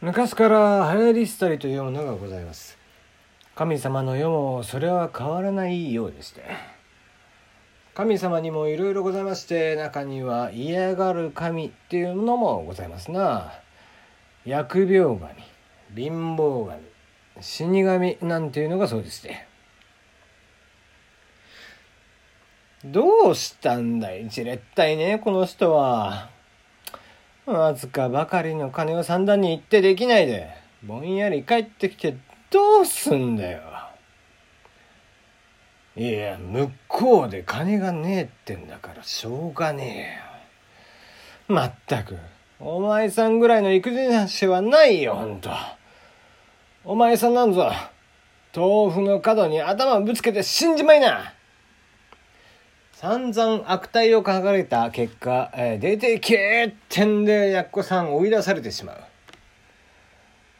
昔から流行り廃りというものがございます。神様の世もそれは変わらないようでして。神様にもいろいろございまして中には嫌がる神っていうのもございますな。疫病神貧乏神死神なんていうのがそうでして。どうしたんだい？じれったいねこの人は。わずかばかりの金を三段に行ってできないでぼんやり帰ってきてどうすんだよ。いや向こうで金がねえってんだからしょうがねえよ。まったくお前さんぐらいの育児なしはないよほんと。お前さんなんぞ豆腐の角に頭ぶつけて死んじまいな。散々悪態を書かれた結果、えー、出てけーってんでやっこさん追い出されてしまう。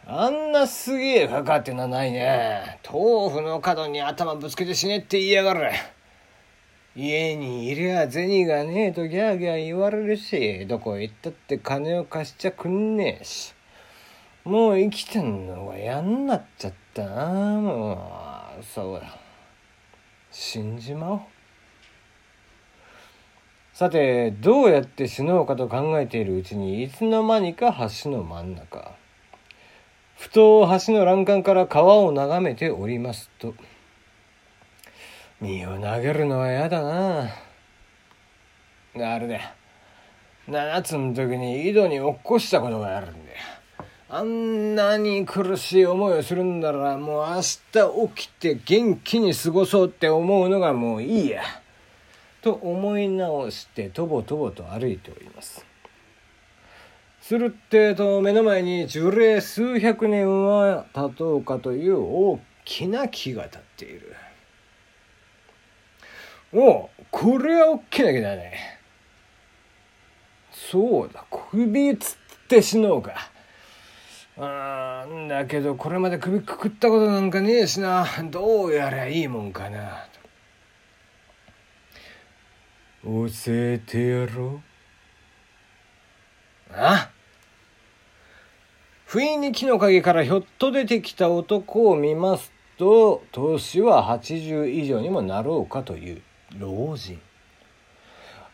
あんなすげえかかってのはないね。豆腐の角に頭ぶつけて死ねって言いやがる。家にいりゃ銭がねえとギャーギャー言われるし、どこへ行ったって金を貸しちゃくんねえし。もう生きてんのが嫌になっちゃったな。もう、そうだ。死んじまおう。さてどうやって死のうかと考えているうちにいつの間にか橋の真ん中。ふと橋の欄干から川を眺めておりますと。身を投げるのは嫌だな。あれだ7つの時に井戸に落っこしたことがあるんだよあんなに苦しい思いをするんだらもう明日起きて元気に過ごそうって思うのがもういいや。と思い直してとぼとぼと歩いております。するってと目の前に樹齢数百年は経とうかという大きな木が立っている。おこれは大きな木だね。そうだ首つって死のうか。あだけどこれまで首くくったことなんかねえしな。どうやりゃいいもんかな。教えてやろう。あ不意に木の陰からひょっと出てきた男を見ますと、年は80以上にもなろうかという老人。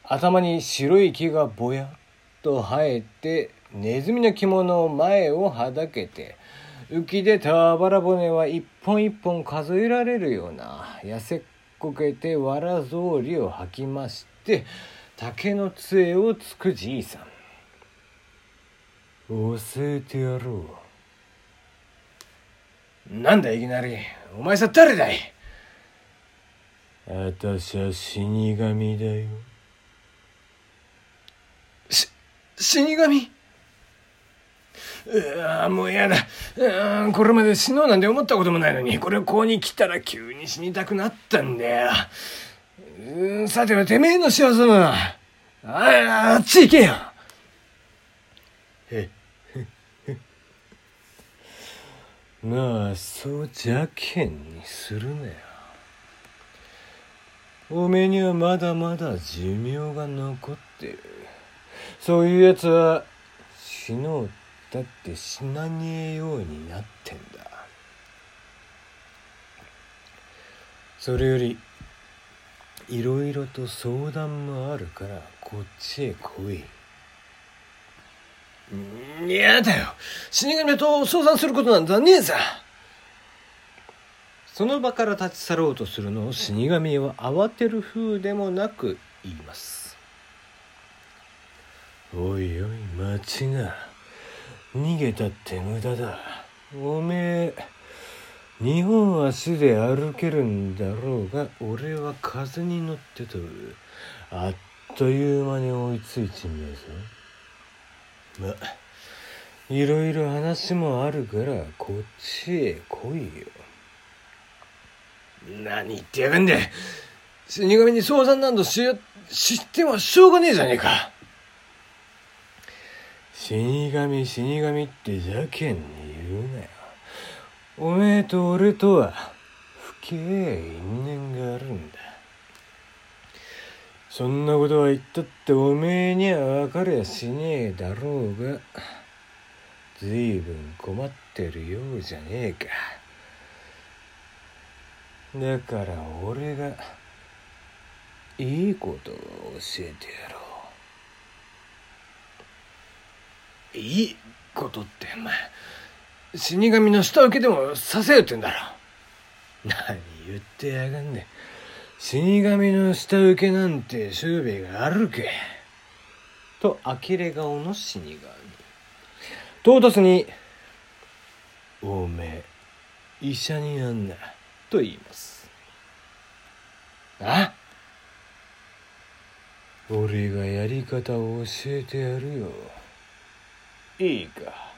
頭に白い木がぼやっと生えて、ネズミの着物を前をはだけて、浮き出たあばら骨は一本一本数えられるような痩せっこけてわら草履を履きまして、竹の杖をつくじいさん。教えてやろう。なんだいきなり。お前さ誰だい?あたしは死神だよ。し死神?うわもうやだ。うこれまで死のうなんて思ったこともないのにこれをここに来たら急に死にたくなったんだようんさてはてめえの仕業だな。ああ、あっち行けよ。へなあ、そう邪険にするなよ。おめえにはまだまだ寿命が残ってる。そういうやつは死のうだって死なねえようになってんだ。それよりいろいろと相談もあるからこっちへ来い。嫌だよ。死神と相談することなんざねえさ。その場から立ち去ろうとするのを死神は慌てる風でもなく言います。おいおい待ちな逃げたって無駄だ。おめえ日本は足で歩けるんだろうが俺は風に乗ってとる。あっという間に追いついちんだぞまいろいろ話もあるからこっちへ来いよ。何言ってやがんだ死神に相談などし知ってもしょうがねえじゃねえか。死神死神って邪険に言うなよ。おめえと俺とは不え因縁があるんだ。そんなことは言ったっておめえには分かりゃしねえだろうが随分困ってるようじゃねえか。だから俺がいいことを教えてやろう。いいことってお前死神の下請けでもさせよってんだろ。何言ってやがんね死神の下請けなんて周兵衛があるけ。と呆れ顔の死神。唐突に「おめえ医者になんな」と言います。あ？俺がやり方を教えてやるよ。いいか。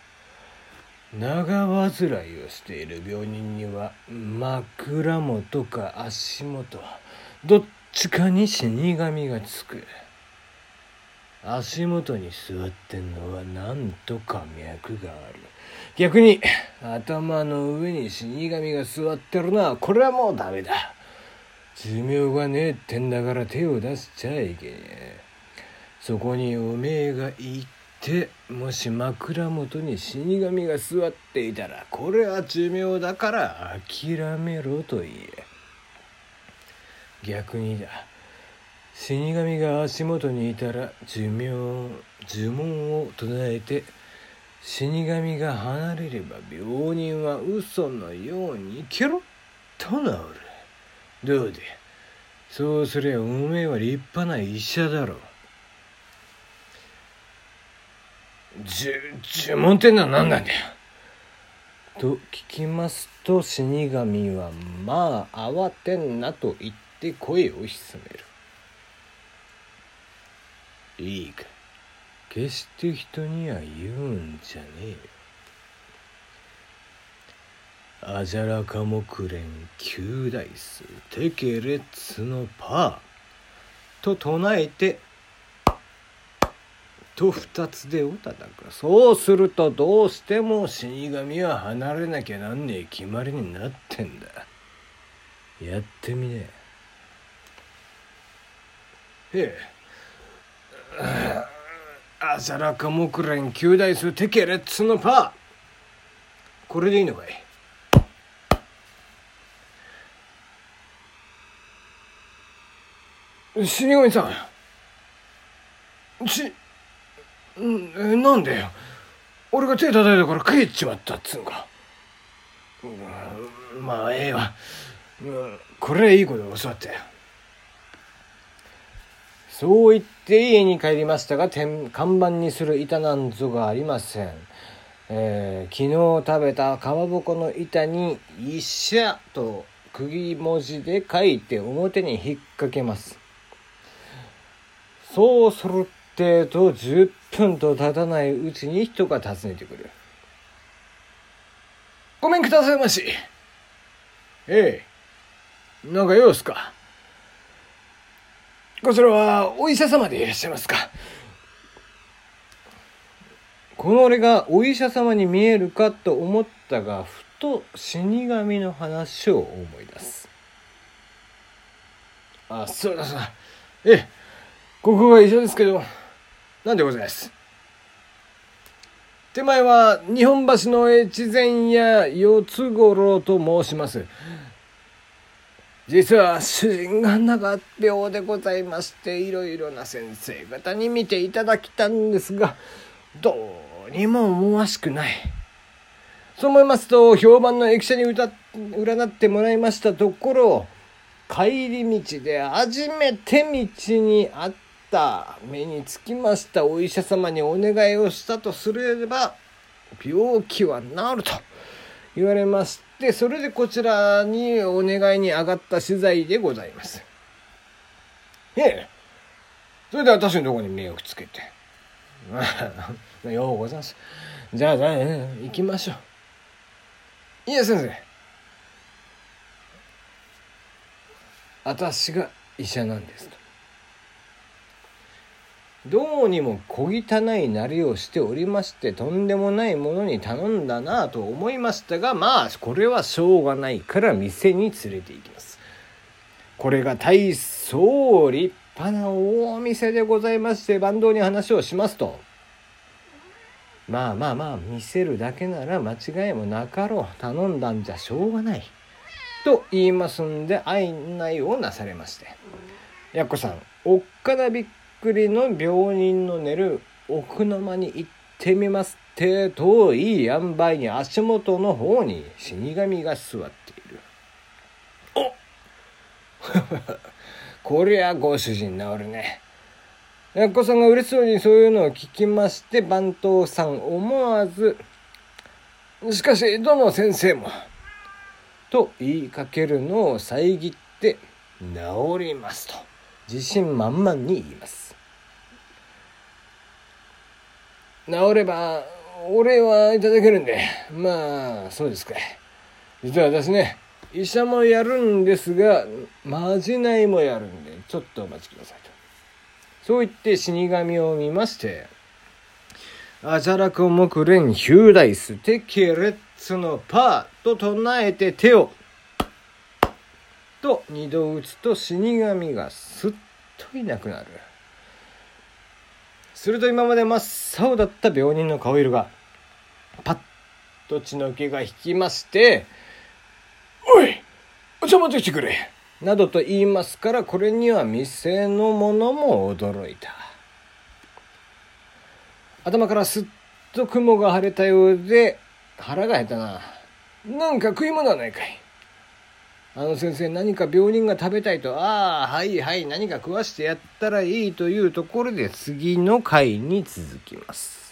長患いをしている病人には枕元か足元どっちかに死神がつく。足元に座ってんのはなんとか脈がある。逆に頭の上に死神が座ってるのはこれはもうダメだ。寿命がねえってんだから手を出しちゃいけねえ。そこにおめえが行てもし枕元に死神が座っていたらこれは寿命だから諦めろと言え。逆にだ。死神が足元にいたら寿命呪文を唱えて死神が離れれば病人は嘘のようにケロッと治る。どうで？そうすりゃおめえは立派な医者だろう。呪文ってのは何なんだよ。と聞きますと死神はまあ慌てんなと言って声を潜める。いいか。決して人には言うんじゃねえよ。アジャラカモクレン九大数テケレッツのパー。と唱えてと二つでを叩くそうするとどうしても死神は離れなきゃなんねえ決まりになってんだ。やってみねえ。へえ。アザラカ木蓮九大数テケレッツのパー。これでいいのかい？死神さん。しん。なんでよ。俺が手叩いたから帰っちまったっつうんか、うん、まあええわ、うん、これはいいこと教わったよそう言って家に帰りましたが看板にする板なんぞがありません、えー、昨日食べたかまぼこの板に「医者」と釘文字で書いて表に引っ掛けます。そうするってと10分と経たないうちに人が訪ねてくるごめんくださいましええなんか用すかこちらはお医者様でいらっしゃいますかこの俺がお医者様に見えるかと思ったがふと死神の話を思い出すあそうだそうだええここが医者ですけど何でございます。手前は日本橋の越前屋四つ五郎と申します。実は主人が長病でございましていろいろな先生方に見ていただきたんですがどうにも思わしくない。そう思いますと評判の駅舎に占ってもらいましたところ帰り道で初めて道にあったた目につきましたお医者様にお願いをしたとすれば病気は治ると言われましで、それでこちらにお願いに上がった取材でございます。ええ。それで私のとこに目をつけて。ようございます。じゃあ、じゃあ、行きましょう。いや、先生。私が医者なんですと。どうにも小汚いなりをしておりましてとんでもないものに頼んだなと思いましたがまあこれはしょうがないから店に連れて行きます。これが大層立派な大店でございまして坂東に話をしますと。まあまあまあ見せるだけなら間違いもなかろう。頼んだんじゃしょうがない。と言いますんで案内をなされまして。やっこさんおっかなびっくりの病人の寝る奥の間に行ってみますってといい塩梅に足元の方に死神が座っている。お。こりゃご主人治るね。やっこさんが嬉しそうにそういうのを聞きまして番頭さん思わず「しかしどの先生も」と言いかけるのを遮って「治ります」と自信満々に言います治ればお礼はいただけるんで。まあそうですか。実は私ね医者もやるんですがまじないもやるんでちょっとお待ちくださいと。そう言って死神を見ましてあじゃらく木蓮ヒューダイステケレッツのパーと唱えて手をと二度打つと死神がすっといなくなる。すると今まで真っ青だった病人の顔色がパッと血の気が引きまして「おいお茶持ってきてくれ!」などと言いますからこれには店の者も驚いた。頭からすっと雲が晴れたようで腹が減ったな。なんか食い物はないかいあの先生何か病人が食べたいとああはいはい何か食わしてやったらいいというところで次の回に続きます。